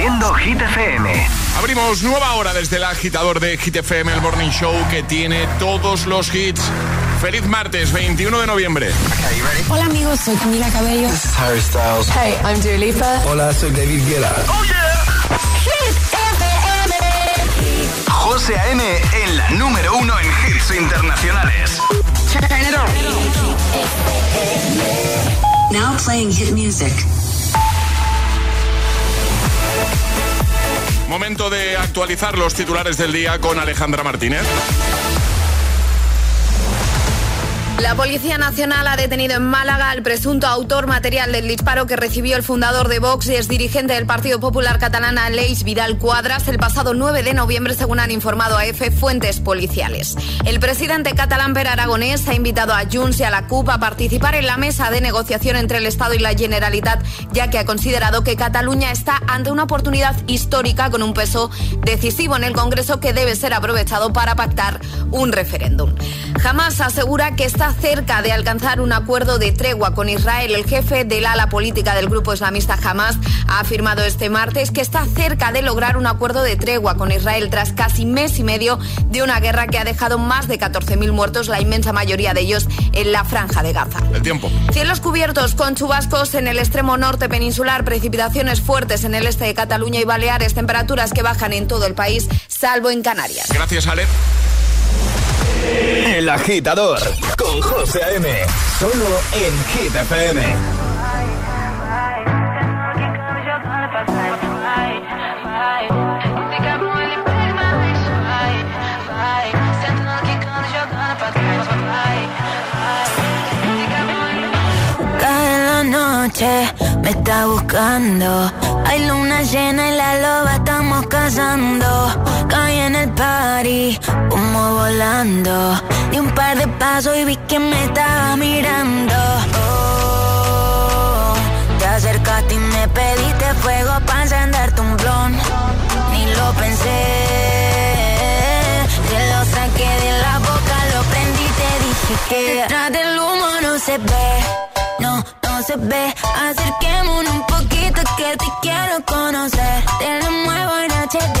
Haciendo Hit FM. Abrimos nueva hora desde el agitador de Hit FM, el Morning Show que tiene todos los hits. Feliz martes, 21 de noviembre. Hola amigos, soy Camila Cabello. This is Harry Styles. Hey, I'm Dua Lipa. Hola, soy David Guetta. Oh yeah. Hit FM. José A.M. en la número uno en hits internacionales. Now playing hit music. Momento de actualizar los titulares del día con Alejandra Martínez. La Policía Nacional ha detenido en Málaga al presunto autor material del disparo que recibió el fundador de Vox y es dirigente del Partido Popular Catalán, Leis Vidal Cuadras, el pasado 9 de noviembre, según han informado a EFE fuentes policiales. El presidente catalán Per Aragonés ha invitado a Junts y a la CUP a participar en la mesa de negociación entre el Estado y la Generalitat, ya que ha considerado que Cataluña está ante una oportunidad histórica con un peso decisivo en el Congreso que debe ser aprovechado para pactar un referéndum. Jamás asegura que está cerca de alcanzar un acuerdo de tregua con Israel. El jefe del ala política del grupo islamista Hamas ha afirmado este martes que está cerca de lograr un acuerdo de tregua con Israel tras casi mes y medio de una guerra que ha dejado más de 14.000 muertos, la inmensa mayoría de ellos en la franja de Gaza. El tiempo. Cielos cubiertos con chubascos en el extremo norte peninsular, precipitaciones fuertes en el este de Cataluña y Baleares, temperaturas que bajan en todo el país, salvo en Canarias. Gracias, Ale. El agitador con José A.M. Solo en Hit FM. Cae la noche, me está buscando. Hay luna llena y la loba estamos cazando. Caí en el party, humo volando. Di un par de pasos y vi que me estaba mirando. Oh, te acercaste y me pediste fuego para encenderte un blon. Ni lo pensé, te lo saqué de la boca, lo prendí y te dije que detrás del humo no se ve, no, no se ve. Acerquémonos un poquito que te quiero conocer. Te lo muevo en HD,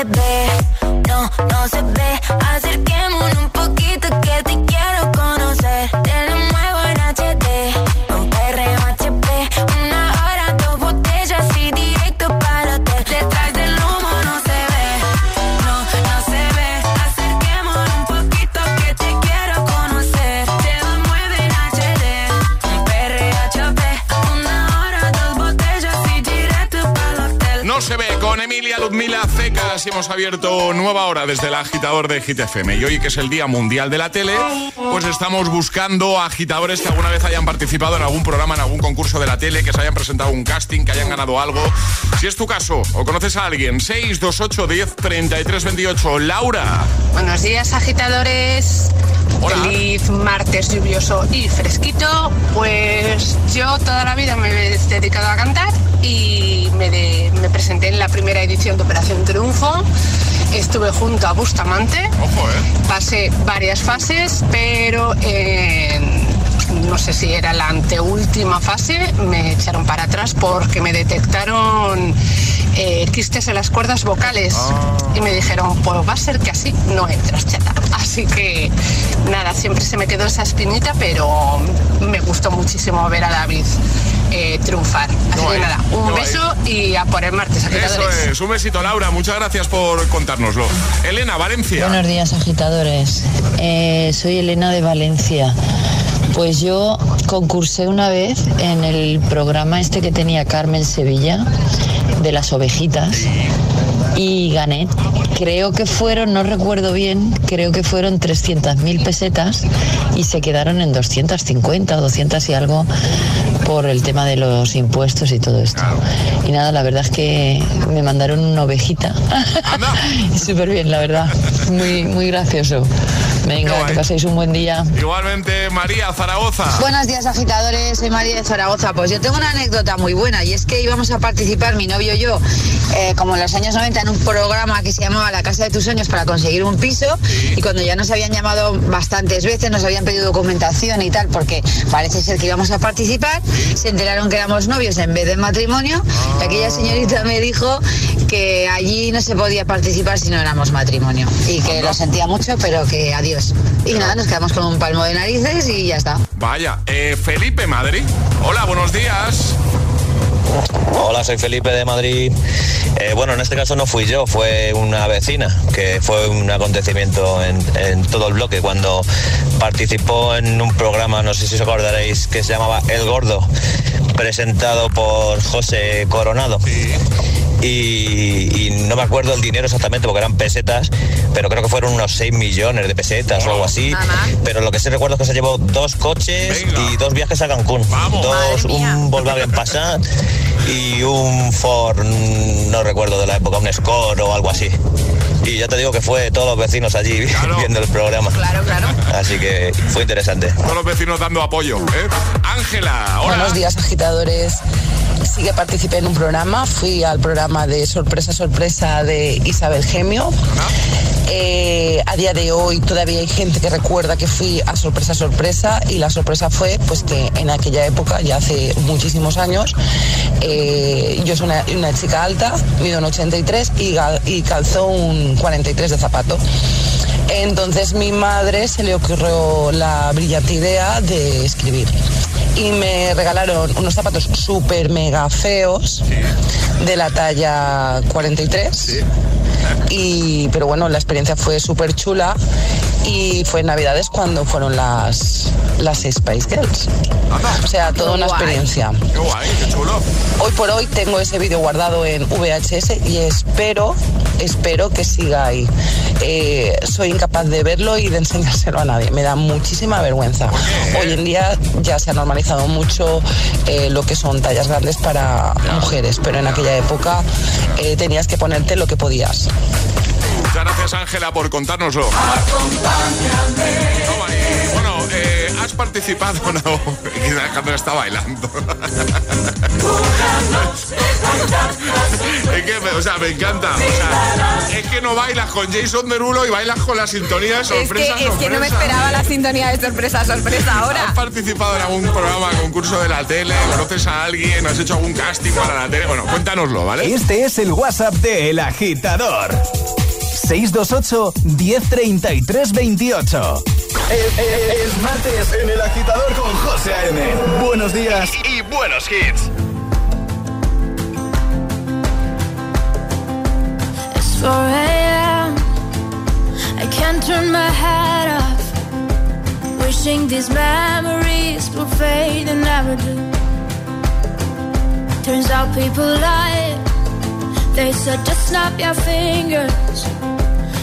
se ve, hemos abierto nueva hora desde el agitador de GTFM. Y hoy que es el Día Mundial de la Tele, pues estamos buscando agitadores que alguna vez hayan participado en algún programa, en algún concurso de la tele, que se hayan presentado un casting, que hayan ganado algo. Si es tu caso o conoces a alguien, 628 10 33 28. Laura. Buenos días, agitadores. Feliz martes lluvioso y fresquito. Pues yo toda la vida me he dedicado a cantar y me, me presenté en la primera edición de Operación Triunfo. Estuve junto a Bustamante. Ojo, ¿eh? Pasé varias fases, pero no sé si era la anteúltima fase, me echaron para atrás porque me detectaron eh, quistes en las cuerdas vocales ah. y me dijeron, pues va a ser que así no entras, chata. Así que nada, siempre se me quedó esa espinita, pero me gustó muchísimo ver a David eh, triunfar. Así que nada, un beso y a por el martes, agitadores. Eso es, un besito, Laura. Muchas gracias por contárnoslo. Elena, Valencia. Buenos días, agitadores. Eh, soy Elena de Valencia. Pues yo concursé una vez en el programa este que tenía Carmen Sevilla de las ovejitas y gané. Creo que fueron, no recuerdo bien, creo que fueron 300.000 pesetas y se quedaron en 250 o 200 y algo por el tema de los impuestos y todo esto. Y nada, la verdad es que me mandaron una ovejita. Súper bien, la verdad. Muy, muy gracioso. Venga, que paséis un buen día. Igualmente, María Zaragoza. Buenos días, agitadores. Soy María de Zaragoza. Pues yo tengo una anécdota muy buena y es que íbamos a participar, mi novio y yo, eh, como en los años 90, en un programa que se llamaba La Casa de tus Sueños para conseguir un piso. Y cuando ya nos habían llamado bastantes veces, nos habían pedido documentación y tal, porque parece ser que íbamos a participar, se enteraron que éramos novios en vez de matrimonio. Y aquella señorita me dijo que allí no se podía participar si no éramos matrimonio. Y que lo sentía mucho, pero que adiós y nada, nos quedamos con un palmo de narices y ya está. Vaya, eh, Felipe Madrid. Hola, buenos días. Hola, soy Felipe de Madrid. Eh, bueno, en este caso no fui yo, fue una vecina, que fue un acontecimiento en, en, todo el bloque cuando participó en un programa, no sé si os acordaréis, que se llamaba El Gordo, presentado por José Coronado. Sí y, no me acuerdo el dinero exactamente porque eran pesetas, pero creo que fueron unos 6 millones de pesetas o algo así. Pero lo que sí recuerdo es que se llevó dos coches y dos viajes a Cancún. Dos, un Volkswagen Passat y un Ford, no recuerdo de la época, un Score o algo así. Y ya te digo que fue todos los vecinos allí viendo el programa. Claro, claro. Así que fue interesante. Todos los vecinos dando apoyo. ¿eh? Ángela, Buenos días, agitadores sí que participé en un programa, fui al programa de Sorpresa Sorpresa de Isabel Gemio. Eh, a día de hoy todavía hay gente que recuerda que fui a Sorpresa Sorpresa y la sorpresa fue pues que en aquella época, ya hace muchísimos años, eh, yo soy una, chica alta, mido un 83 y, y calzó un 43 de zapato. Entonces mi madre se le ocurrió la brillante idea de escribir y me regalaron unos zapatos súper mega feos de la talla 43. Y, pero bueno, la experiencia fue súper chula y fue en Navidades cuando fueron las, las Spice Girls. O sea, toda una experiencia. Qué guay, qué chulo. Hoy por hoy tengo ese vídeo guardado en VHS y espero, espero que siga ahí. Eh, soy incapaz de verlo y de enseñárselo a nadie. Me da muchísima vergüenza. Hoy en día ya se ha normalizado mucho eh, lo que son tallas grandes para mujeres, pero en aquella época eh, tenías que ponerte lo que podías. Muchas gracias, Ángela, por contárnoslo. Bueno, eh, has participado, ¿no? Alejandro está bailando. es que, o sea, me encanta. O sea, es que no bailas con Jason Derulo y bailas con la sintonía de sorpresa. Es que, es que no me esperaba la sintonía de sorpresa, sorpresa ahora. ¿Has participado en algún programa, concurso de la tele? ¿Conoces a alguien? ¿Has hecho algún casting para la tele? Bueno, cuéntanoslo, ¿vale? Este es el WhatsApp de El Agitador. 628 1033 28. Es, martes en el agitador con José A.M. Buenos días y, buenos hits. It's 4 a.m. I can't turn my head off. Wishing these memories will fade and never do. Turns out people lie. They said just snap your fingers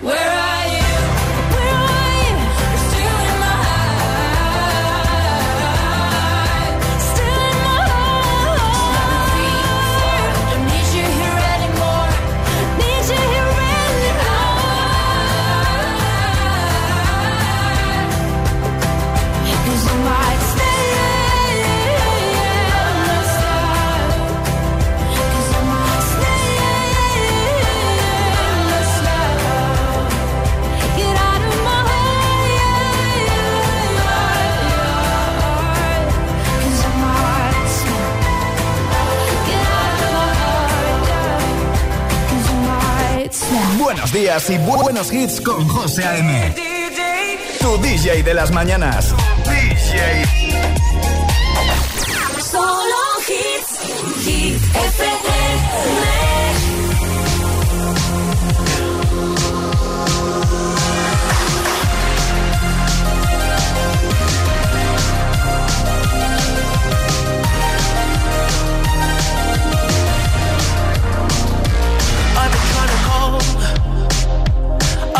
where are you? Buenos días y bu- buenos hits con José A.M. Tu DJ de las mañanas. DJ. Solo hits, Hit FM.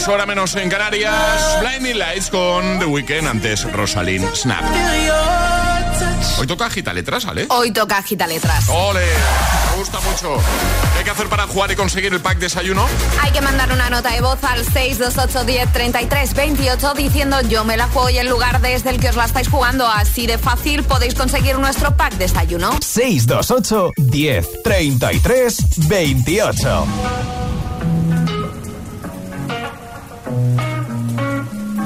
6, hora menos en Canarias. Blinding Lights con The Weeknd, antes Rosalind Snap. Hoy toca agita letras, ¿vale? Hoy toca agita letras. ¡Ole! Me gusta mucho. ¿Qué hay que hacer para jugar y conseguir el pack desayuno? Hay que mandar una nota de voz al 628 10 33 28 diciendo yo me la juego y el lugar desde el que os la estáis jugando. Así de fácil podéis conseguir nuestro pack desayuno. 628 10 33 28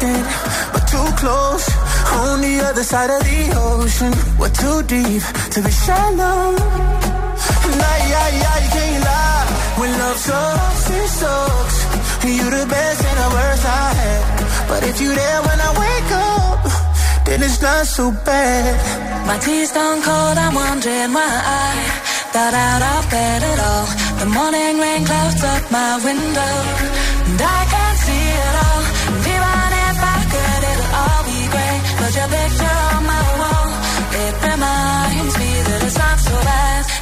You're distant, but too close. On the other side of the ocean, we're too deep to be shallow. Nah, yeah, yeah, you can't lie. When love sucks, it sucks. You the best and the worst I had. But if you there when I wake up, then it's not so bad. My tea's gone cold, I'm wondering why I got out of bed at all. The morning rain clouds up my window, and I can't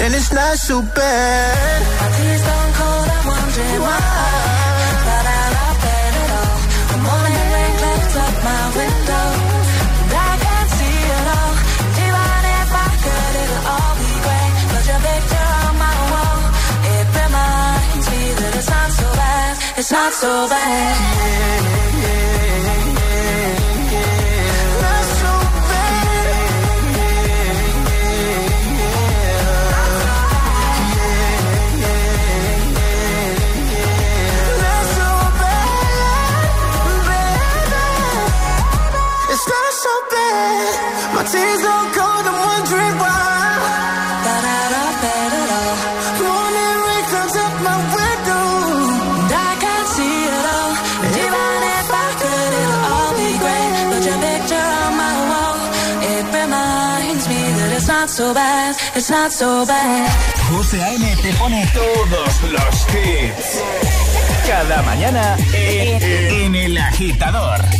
then it's not so bad. My tea's gone cold, I'm wondering why I out of at all. The morning rain my window, and I can't see all. If I could, it'll all be. But your picture on my wall, it reminds me that it's not so bad, it's not so bad. Not so bad, it's not so bad. José A.M. te pone todos los hits. Cada mañana en El Agitador.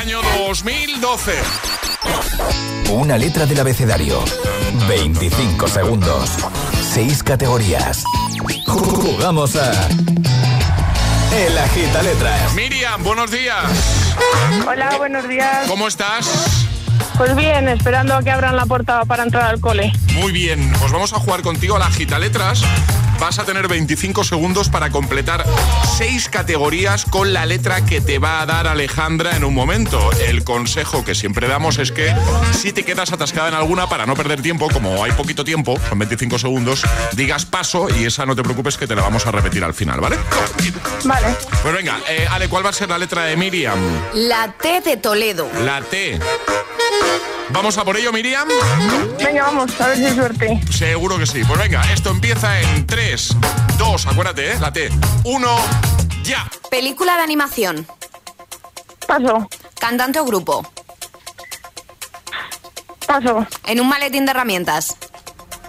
Año 2012. Una letra del abecedario. 25 segundos. 6 categorías. Jugamos a. El Agita Letras. Miriam, buenos días. Hola, buenos días. ¿Cómo estás? Pues bien, esperando a que abran la puerta para entrar al cole. Muy bien, pues vamos a jugar contigo a la Gita Letras. Vas a tener 25 segundos para completar 6 categorías con la letra que te va a dar Alejandra en un momento. El consejo que siempre damos es que si te quedas atascada en alguna para no perder tiempo, como hay poquito tiempo, son 25 segundos, digas paso y esa no te preocupes que te la vamos a repetir al final, ¿vale? Vale. Pues venga, eh, Ale, ¿cuál va a ser la letra de Miriam? La T de Toledo. La T. ¿Vamos a por ello, Miriam? Venga, vamos, a ver si hay suerte. Seguro que sí. Pues venga, esto empieza en 3, 2, acuérdate, ¿eh? La T. 1, ya. Película de animación. Paso. Cantante o grupo. Paso. En un maletín de herramientas.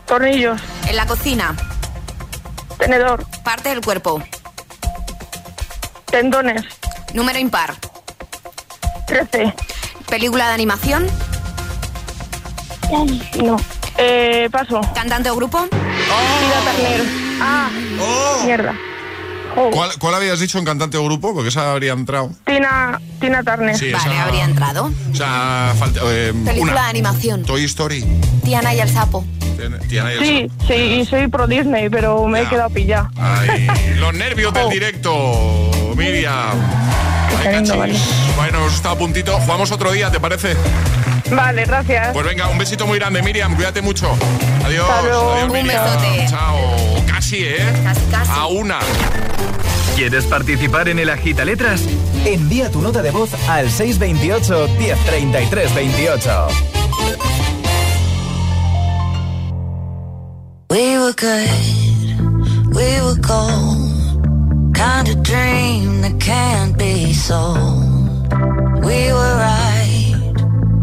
Tornillos. En la cocina. Tenedor. Parte del cuerpo. Tendones. Número impar. 13. Película de animación. No. Eh, paso. Cantante o grupo. Tira Turner. Ah, mierda. Oh. ¿Cuál, cuál habías dicho en cantante o grupo? Porque esa habría entrado. Tina, Tina Turner. Sí, Vale, esa- habría entrado. O sea, falta. eh, Película una. de animación. Toy Story. Tiana y el sapo. Tiana y el Sí, sí, y soy pro Disney, pero me he quedado pillada. Ay, los nervios del directo, Miriam. Ay, tremendo, cachis. Bueno, está a puntito. Jugamos otro día, ¿te parece? Vale, gracias. Pues venga, un besito muy grande, Miriam. Cuídate mucho. Adiós. Hasta luego. Adiós, Un Miriam. besote. Chao. Casi, ¿eh? Casi, casi. A una. ¿Quieres participar en el Agita Letras? Envía tu nota de voz al 628 1033 28. We were good, we were gold. Kind of dream that can't be sold. We were right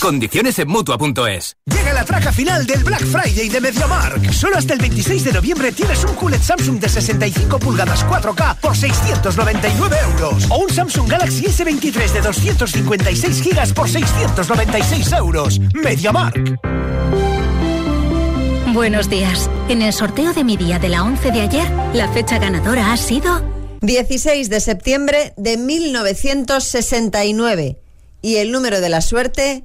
Condiciones en mutua.es. Llega la traca final del Black Friday de MediaMark. Solo hasta el 26 de noviembre tienes un QLED Samsung de 65 pulgadas 4K por 699 euros. O un Samsung Galaxy S23 de 256 gigas por 696 euros. MediaMark. Buenos días. En el sorteo de mi día de la 11 de ayer, la fecha ganadora ha sido 16 de septiembre de 1969. Y el número de la suerte,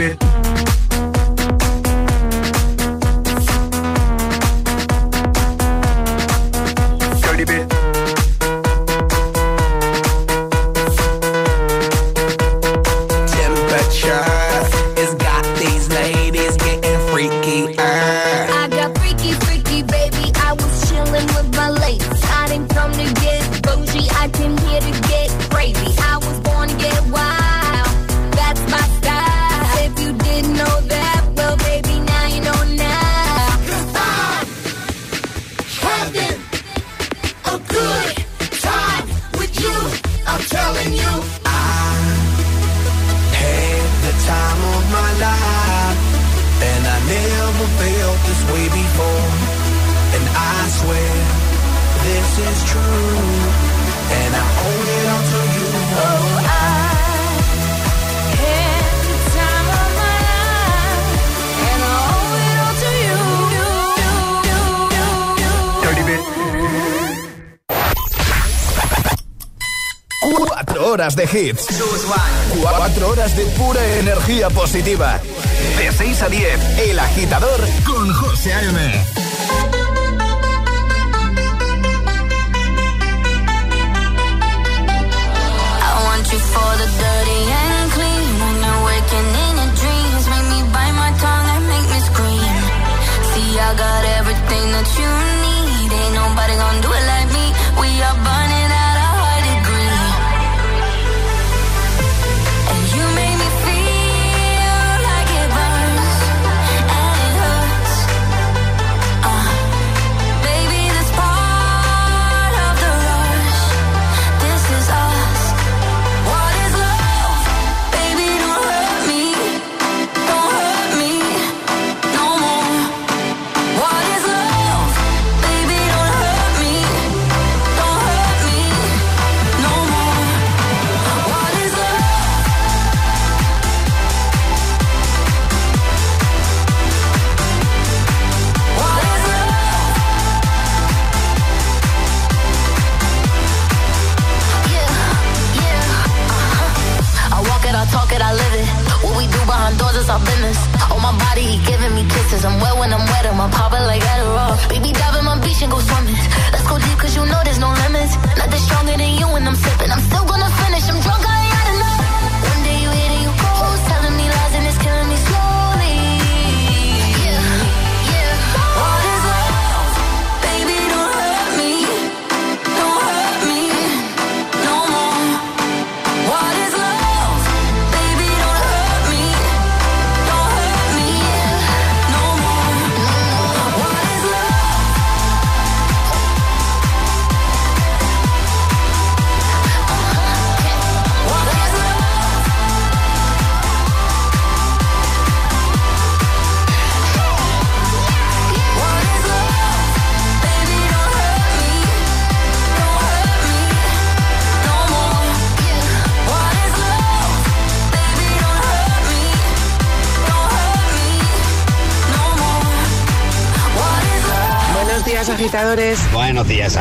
Dirty horas de hits. Cuatro horas de pura energía positiva. De 6 a 10, El Agitador con José A.M. I got everything you.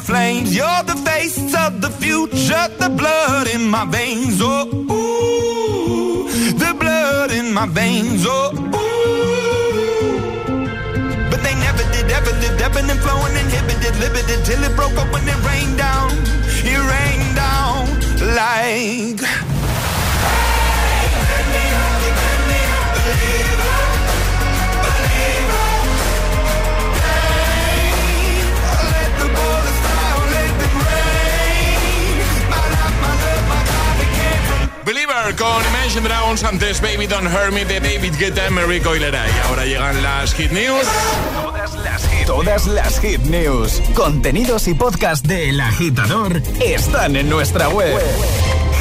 Flames. You're the face of the future, the blood in my veins. Oh, ooh, the blood in my veins. Oh, ooh. But they never did, ever lived, ebbing and flowing, inhibited, limited, till it broke up when it rained down. It rained down like. Believer con Imagine Dragons antes Baby Don't Hurt Me de David Guetta, Mary Coilera. Y ahora llegan las Hit News. Todas las hit, todas las hit news, contenidos y podcast de El Agitador están en nuestra web.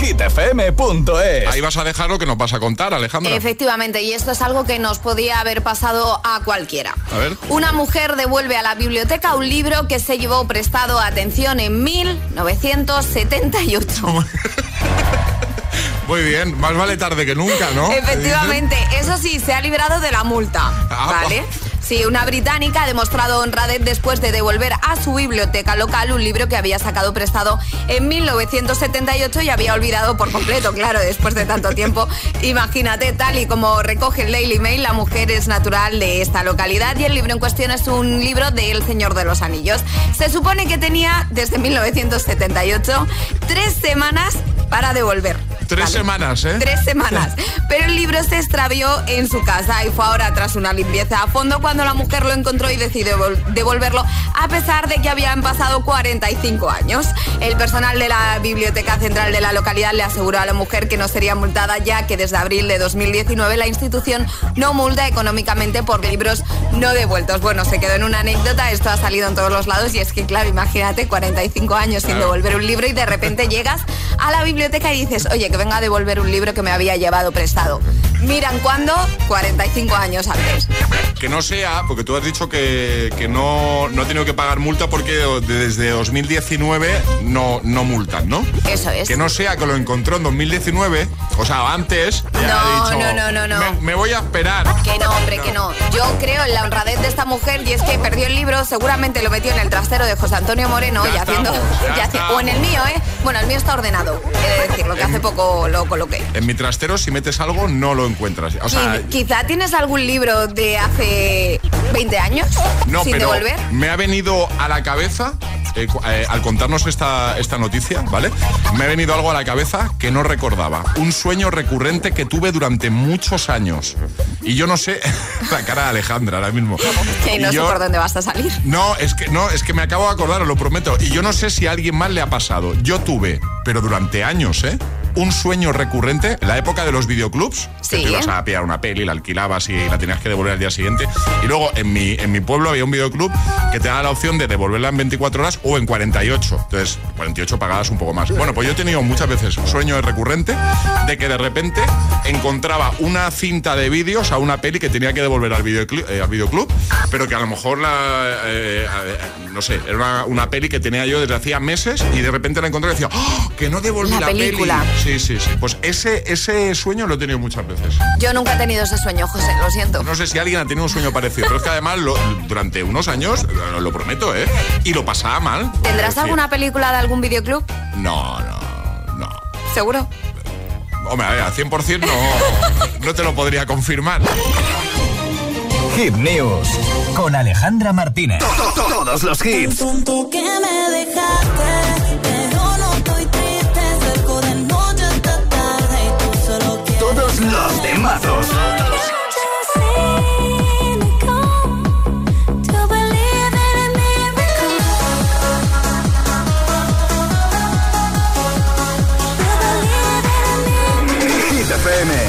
hitfm.es. Ahí vas a dejar lo que nos vas a contar, Alejandra. Efectivamente, y esto es algo que nos podía haber pasado a cualquiera. A ver. Una mujer devuelve a la biblioteca un libro que se llevó prestado, atención, en 1978. Muy bien, más vale tarde que nunca, ¿no? Efectivamente, eso sí, se ha librado de la multa, Ah, ¿vale? Sí, una británica ha demostrado honradez después de devolver a su biblioteca local un libro que había sacado prestado en 1978 y había olvidado por completo, claro, después de tanto tiempo. Imagínate, tal y como recoge el Daily Mail, la mujer es natural de esta localidad y el libro en cuestión es un libro de El Señor de los Anillos. Se supone que tenía desde 1978 tres semanas para devolver. Tres semanas, ¿eh? Tres semanas. Pero el libro se extravió en su casa y fue ahora tras una limpieza a fondo cuando la mujer lo encontró y decidió devolverlo a pesar de que habían pasado 45 años. El personal de la Biblioteca Central de la localidad le aseguró a la mujer que no sería multada ya que desde abril de 2019 la institución no multa económicamente por libros no devueltos. Bueno, se quedó en una anécdota, esto ha salido en todos los lados y es que claro, imagínate 45 años sin devolver un libro y de repente llegas a la biblioteca y dices, oye, que venga a devolver un libro que me había llevado prestado. Miran cuándo, 45 años antes. Que no sea, porque tú has dicho que, que no, no ha tenido que pagar multa porque desde 2019 no, no multan, ¿no? Eso es. Que no sea que lo encontró en 2019, o sea, antes. no, ha dicho, no, no, no, no. Me, voy a esperar. Que no, hombre, que no. Yo creo en la honradez de esta mujer y es que perdió el libro, seguramente lo metió en el trastero de José Antonio Moreno y haciendo. o en el mío, ¿eh? Bueno, el mío está ordenado, he de decirlo, que hace poco lo coloqué. En mi trastero, si metes algo, no lo encuentras. O sea, quizá tienes algún libro de hace 20 años no, sin pero devolver. Me ha venido a la cabeza eh, eh, al contarnos esta, esta noticia, ¿vale? Me ha venido algo a la cabeza que no recordaba. Un sueño recurrente que tuve durante muchos años. Y yo no sé, la cara de Alejandra ahora mismo. Que no sé por dónde vas a salir. No, es que no, es que me acabo de acordar, os lo prometo. Y yo no sé si a alguien más le ha pasado. Yo tuve, pero durante años, ¿eh? Un sueño recurrente, la época de los videoclubs, sí. que tú ibas a pillar una peli, la alquilabas y la tenías que devolver al día siguiente. Y luego en mi, en mi pueblo había un videoclub que te daba la opción de devolverla en 24 horas o en 48. Entonces, 48 pagadas un poco más. Bueno, pues yo he tenido muchas veces un sueño recurrente de que de repente encontraba una cinta de vídeos a una peli que tenía que devolver al videoclub, eh, al videoclub pero que a lo mejor la, eh, no sé, era una, una, peli que tenía yo desde hacía meses y de repente la encontré y decía, ¡Oh, que no devolví la, la película. Peli. Sí, sí, sí. Pues ese, ese sueño lo he tenido muchas veces. Yo nunca he tenido ese sueño, José, lo siento. No sé si alguien ha tenido un sueño parecido, pero es que además lo, durante unos años, lo, lo, prometo, ¿eh? Y lo pasaba mal. ¿Tendrás alguna película de algún videoclub? No, no, no. ¿Seguro? Hombre, a ver, al 100% no, no te lo podría confirmar. Hit News con Alejandra Martínez. Todos los hits. que me dejaste, Los temazos. FM.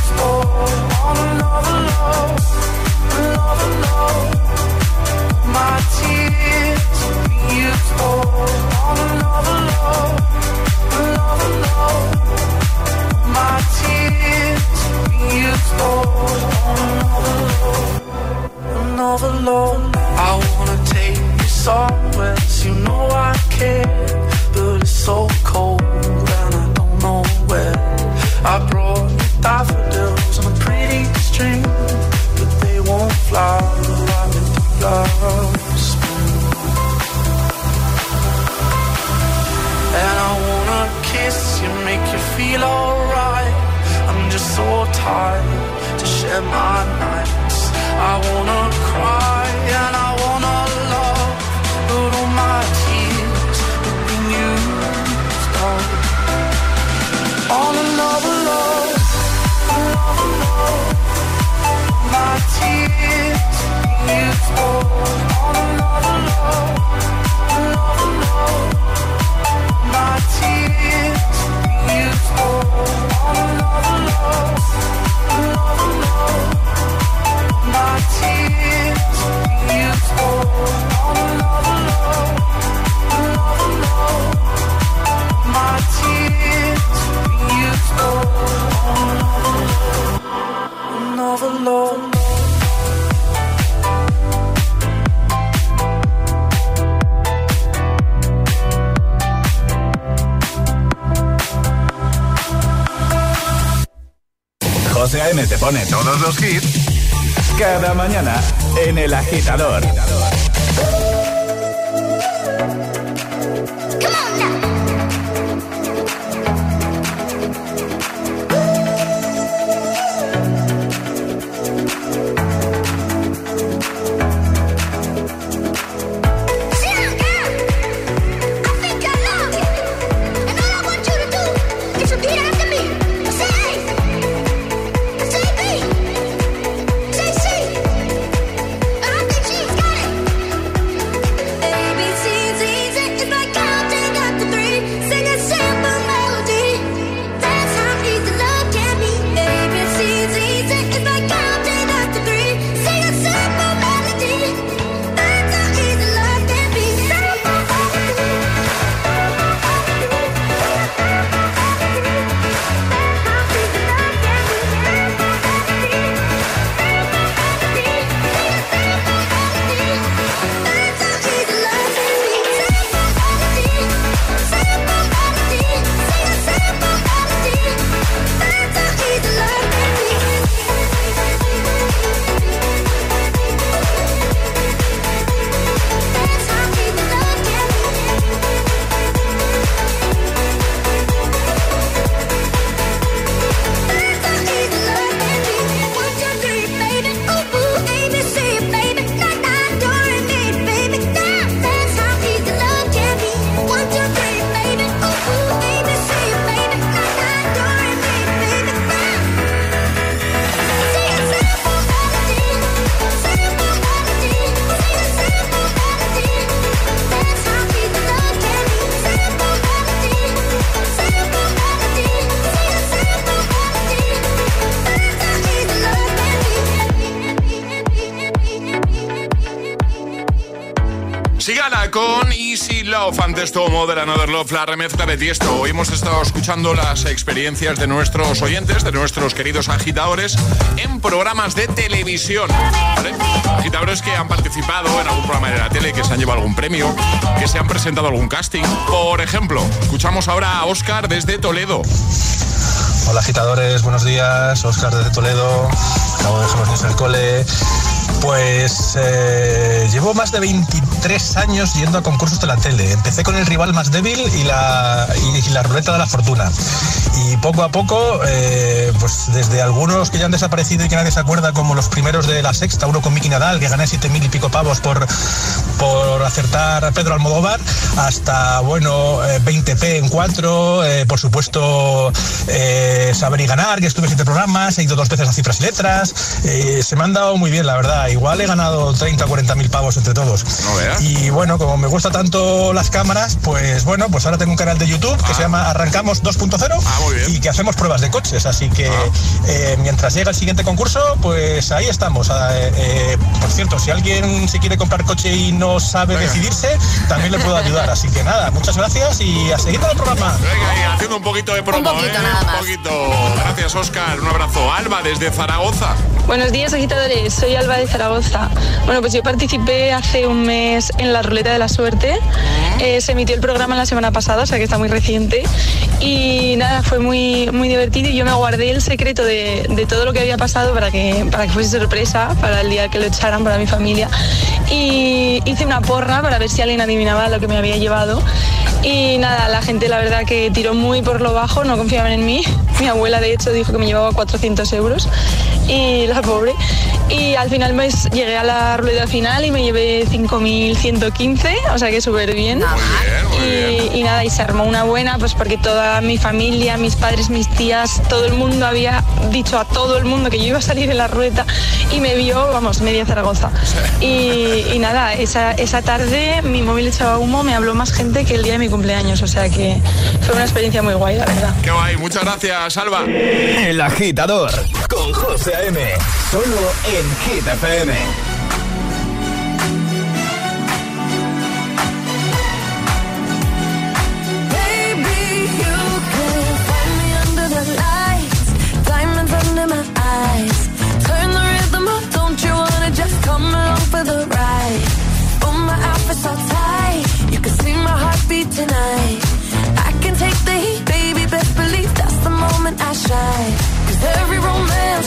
Love. Antes todo Modern Another Love, la remezcla de Tiesto. Hoy hemos estado escuchando las experiencias de nuestros oyentes, de nuestros queridos agitadores, en programas de televisión. ¿vale? Agitadores que han participado en algún programa de la tele, que se han llevado algún premio, que se han presentado algún casting. Por ejemplo, escuchamos ahora a Oscar desde Toledo. Hola agitadores, buenos días, Oscar desde Toledo, acabo de los niños en cole. Pues eh, llevo más de 23 años yendo a concursos de la tele. Empecé con el rival más débil y la, ruleta de la fortuna. Y poco a poco, eh, pues desde algunos que ya han desaparecido y que nadie se acuerda, como los primeros de la sexta, uno con Miki Nadal, que gané 7.000 y pico pavos por, por acertar a Pedro Almodóvar, hasta, bueno, eh, 20p en cuatro, eh, por supuesto, eh, Saber y Ganar, que estuve siete programas, he ido dos veces a cifras y letras, se me han dado muy bien, la verdad. Igual he ganado 30 o 40 mil pavos entre todos. Y bueno, como me gusta tanto las cámaras, pues bueno, pues ahora tengo un canal de YouTube que se llama Arrancamos 2.0 y que hacemos pruebas de coches. Así que eh, mientras llega el siguiente concurso, pues ahí estamos. Ah, eh, eh, por cierto, si alguien se quiere comprar coche y no sabe decidirse, también le puedo ayudar. Así que nada, muchas gracias y a seguir con el programa. Venga, y haciendo un poquito de promo, Un poquito, ¿eh? nada Un más. poquito. Gracias, Oscar. Un abrazo. Alba, desde Zaragoza. Buenos días, agitadores. Soy Alba de Zaragoza. Bueno, pues yo participé hace un mes en la ruleta de la suerte. Eh, se emitió el programa la semana pasada, o sea que está muy reciente. Y nada, fue muy, muy divertido y yo me guardé el secreto de, de todo lo que había pasado para que, para que fuese sorpresa, para el día que lo echaran, para mi familia. Y hice una porra para ver si alguien adivinaba lo que me había llevado. Y nada, la gente la verdad que tiró muy por lo bajo, no confiaban en mí. Mi abuela, de hecho, dijo que me llevaba 400 euros y la pobre. Y al final me llegué a la rueda final y me llevé 5.115, o sea que súper bien. Y, y nada, y se armó una buena, pues porque toda mi familia, mis padres, mis tías, todo el mundo había dicho a todo el mundo que yo iba a salir en la rueda y me vio, vamos, media Zaragoza. Y, y nada, esa, esa tarde mi móvil echaba humo, me habló más gente que el día de mi cumpleaños, o sea que fue una experiencia muy guay, la verdad. Qué guay, muchas gracias, Alba. El agitador con José A.M. Solo en Hit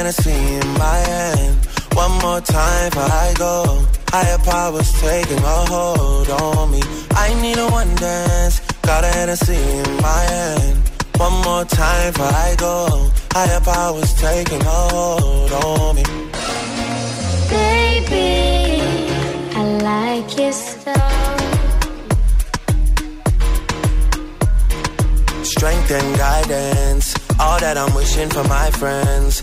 Hennessy in my hand. One more time before I go. Higher powers taking a hold on me. I need a one dance. Got a Hennessy in my hand. One more time before I go. Higher powers taking a hold on me. Baby, I like your style. Strength and guidance. All that I'm wishing for my friends.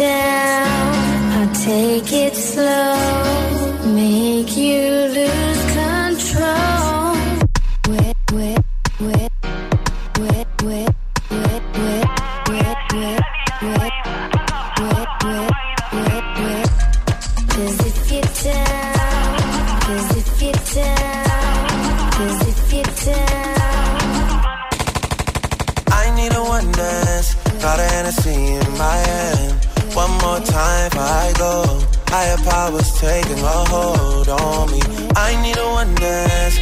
down, I take it slow, make you lose control. Cause if you're down, cause if you're down, cause if you're down. I need a one dance, got a Hennessy in my head. One more time I go. Powers taking a hold on me. I need a one dance.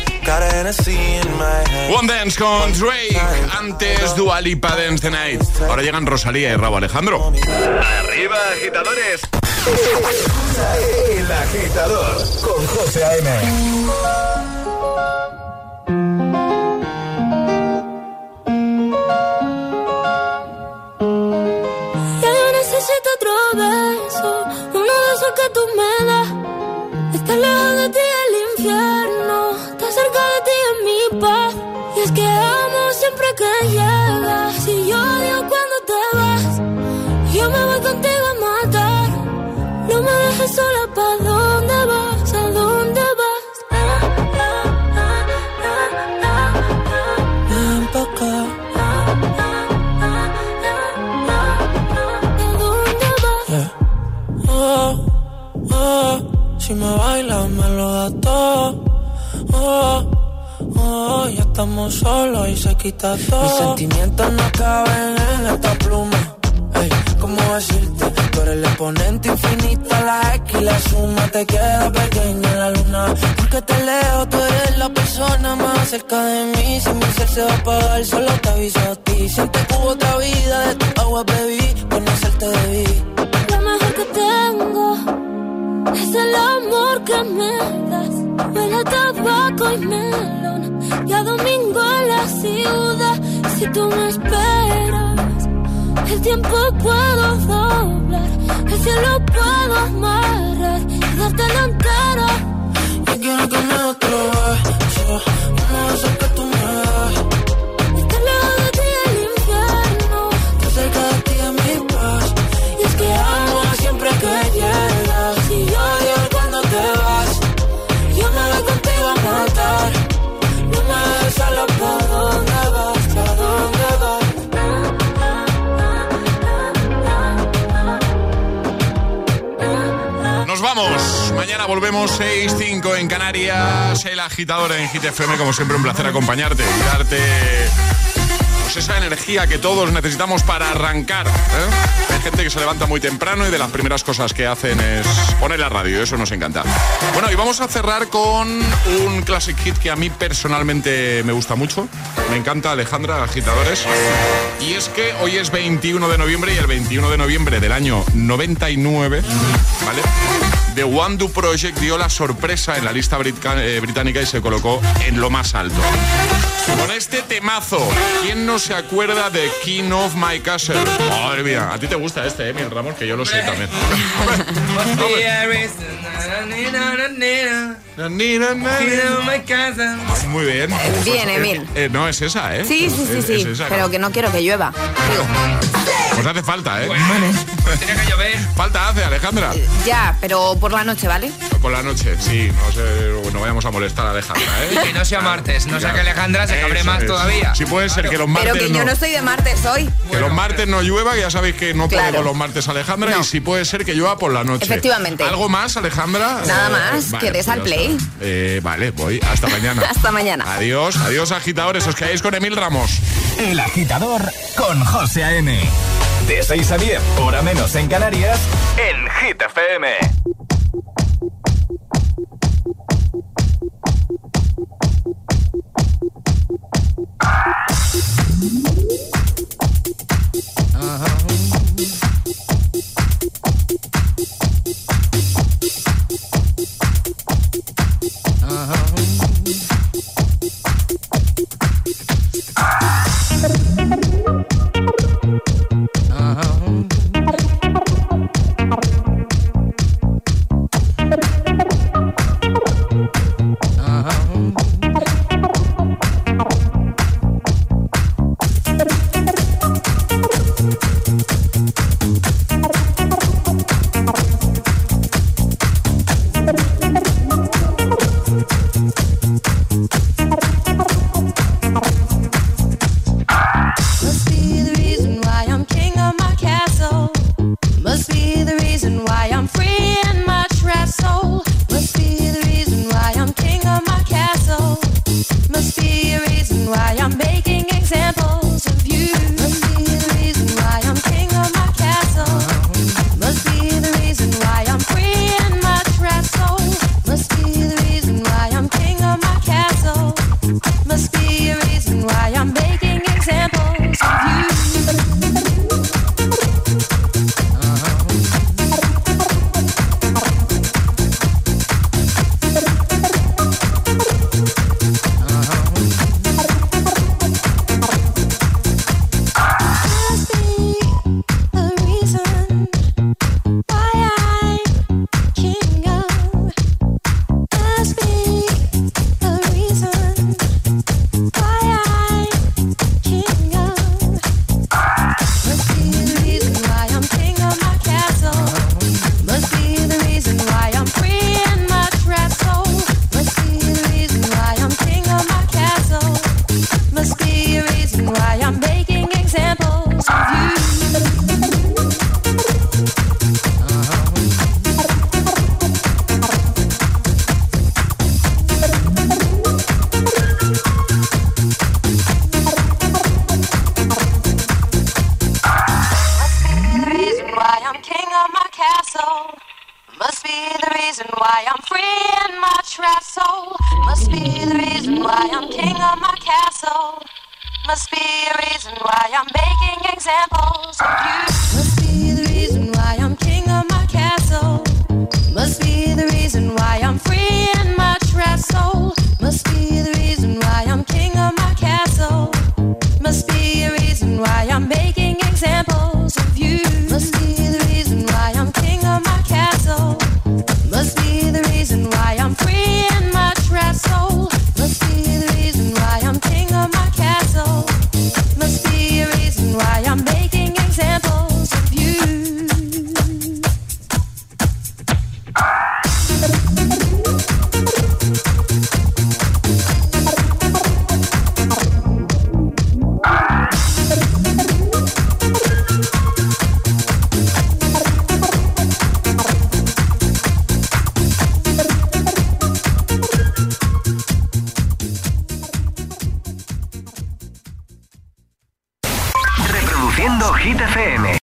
One con Drake. Antes Dual y Dance the Night. Ahora llegan Rosalía y Rabo Alejandro. Arriba, agitadores. El agitador con José A.M. otro beso, uno de esos que tú me das. Estar lejos de ti el infierno, está cerca de ti es mi paz. Y es que amo siempre que llegas, y yo odio cuando te vas. Yo me voy contigo a matar, no me dejes sola para Si me bailas me lo das todo. Oh, oh, ya estamos solos y se quita todo. Mis sentimientos no caben en esta pluma. Ey, ¿cómo decirte? Tú eres el exponente infinito, la X y la suma te queda pequeña en la luna. Porque te leo, tú eres la persona más cerca de mí. Si mi ser se va a apagar, solo te aviso a ti. Siente que hubo otra vida, de tu agua bebí, conocerte debí es el amor que me das. Huele tabaco y melón. Ya domingo en la ciudad. Si tú me esperas, el tiempo puedo doblar. El cielo puedo amarrar y darte la entera. Yo quiero que me atrevas. Vamos volvemos 6-5 en Canarias, el agitador en GTFM, como siempre un placer acompañarte y darte pues, esa energía que todos necesitamos para arrancar. ¿eh? Hay gente que se levanta muy temprano y de las primeras cosas que hacen es poner la radio, eso nos encanta. Bueno, y vamos a cerrar con un classic hit que a mí personalmente me gusta mucho. Me encanta Alejandra, agitadores. Y es que hoy es 21 de noviembre y el 21 de noviembre del año 99, ¿vale? The One Do Project dio la sorpresa en la lista eh, británica y se colocó en lo más alto. Con este temazo, ¿quién no se acuerda de King of My Castle? Madre mía, a ti te gusta este, Emil eh, Ramón, que yo lo sé también. Muy bien. Bien, Emil. Eh, eh, no, es esa, ¿eh? Sí, sí, sí, sí. Pero que no quiero que llueva. Pues hace falta, ¿eh? Falta hace, Alejandra. Eh, ya, pero por la noche, ¿vale? Por la noche, sí. No, vayamos a molestar a Alejandra, ¿eh? Que no sea martes. No sea que Alejandra se cabre más todavía. Sí puede ser que los martes Pero que no. yo no estoy de martes hoy. Que los martes no llueva, que ya sabéis que no claro. puede con los martes, Alejandra. Y sí puede ser que llueva por la noche. Efectivamente. ¿Algo más, Alejandra? Nada más, que des al pues play. Eh, vale, voy. Hasta mañana. Hasta mañana. Adiós, adiós agitadores. Os quedáis con Emil Ramos. El agitador con José A.M. De 6 a 10, hora menos en Canarias, en Hit FM.